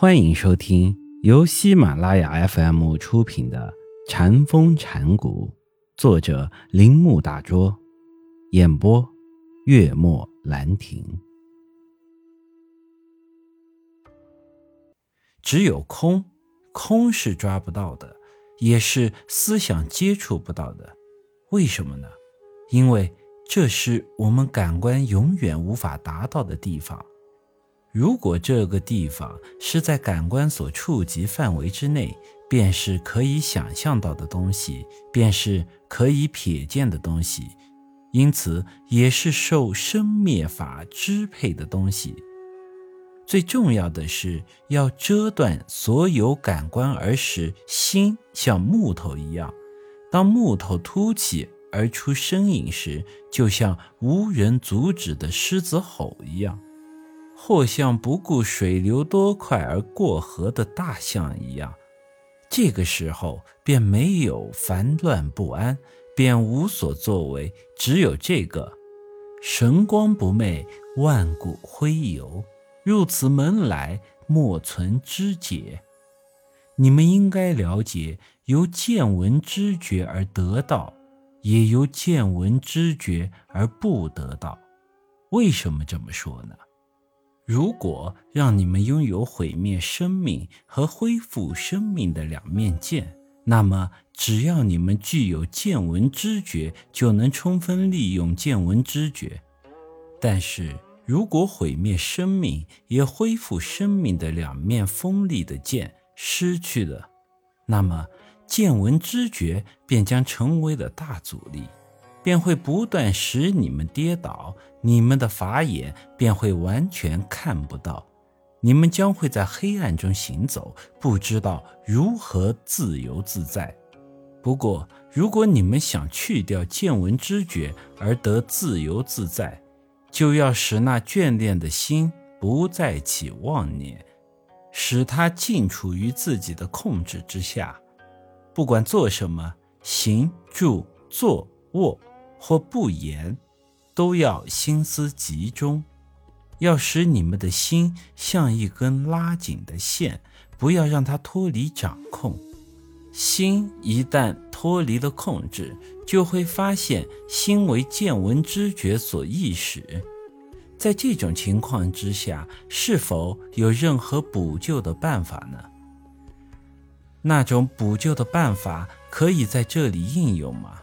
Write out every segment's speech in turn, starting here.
欢迎收听由喜马拉雅 FM 出品的《禅风禅谷，作者铃木大拙，演播月末兰亭。只有空，空是抓不到的，也是思想接触不到的。为什么呢？因为这是我们感官永远无法达到的地方。如果这个地方是在感官所触及范围之内，便是可以想象到的东西，便是可以瞥见的东西，因此也是受生灭法支配的东西。最重要的是要遮断所有感官，而使心像木头一样。当木头凸起而出声音时，就像无人阻止的狮子吼一样。或像不顾水流多快而过河的大象一样，这个时候便没有烦乱不安，便无所作为，只有这个神光不昧，万古辉游。入此门来，莫存知解。你们应该了解，由见闻知觉而得到，也由见闻知觉而不得到。为什么这么说呢？如果让你们拥有毁灭生命和恢复生命的两面剑，那么只要你们具有见闻知觉，就能充分利用见闻知觉。但是如果毁灭生命也恢复生命的两面锋利的剑失去了，那么见闻知觉便将成为了大阻力。便会不断使你们跌倒，你们的法眼便会完全看不到，你们将会在黑暗中行走，不知道如何自由自在。不过，如果你们想去掉见闻知觉而得自由自在，就要使那眷恋的心不再起妄念，使它尽处于自己的控制之下。不管做什么，行、住、坐、卧。或不言，都要心思集中，要使你们的心像一根拉紧的线，不要让它脱离掌控。心一旦脱离了控制，就会发现心为见闻知觉所意识。在这种情况之下，是否有任何补救的办法呢？那种补救的办法可以在这里应用吗？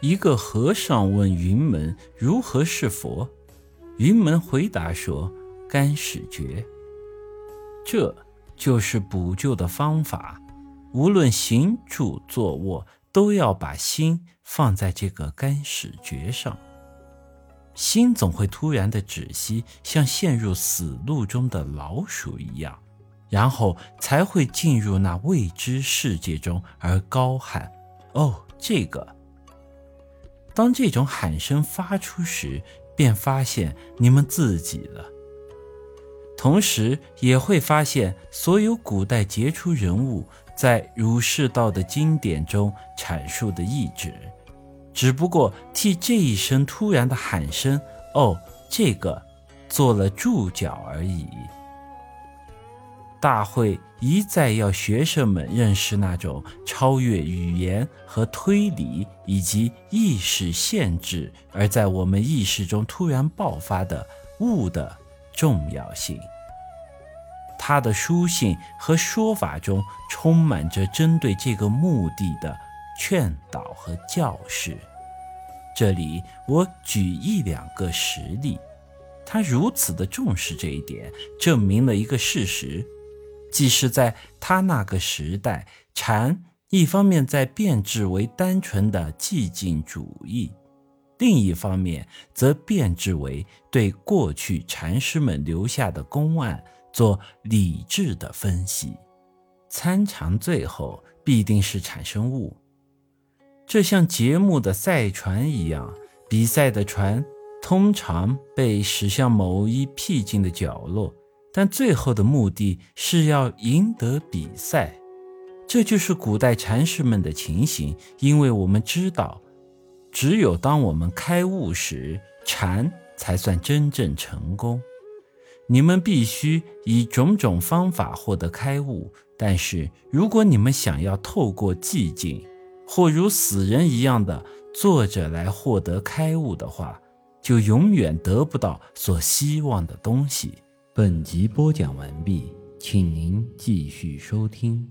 一个和尚问云门如何是佛，云门回答说：“干始觉。”这就是补救的方法。无论行住坐卧，都要把心放在这个干始觉上。心总会突然的止息，像陷入死路中的老鼠一样，然后才会进入那未知世界中，而高喊：“哦，这个。”当这种喊声发出时，便发现你们自己了。同时，也会发现所有古代杰出人物在儒释道的经典中阐述的意志，只不过替这一声突然的喊声“哦，这个”做了注脚而已。大会一再要学生们认识那种超越语言和推理以及意识限制，而在我们意识中突然爆发的物的重要性。他的书信和说法中充满着针对这个目的的劝导和教示。这里我举一两个实例。他如此的重视这一点，证明了一个事实。即是在他那个时代，禅一方面在变质为单纯的寂静主义，另一方面则变质为对过去禅师们留下的公案做理智的分析。参禅最后必定是产生物，这像节目的赛船一样，比赛的船通常被驶向某一僻静的角落。但最后的目的是要赢得比赛，这就是古代禅师们的情形。因为我们知道，只有当我们开悟时，禅才算真正成功。你们必须以种种方法获得开悟。但是，如果你们想要透过寂静，或如死人一样的坐着来获得开悟的话，就永远得不到所希望的东西。本集播讲完毕，请您继续收听。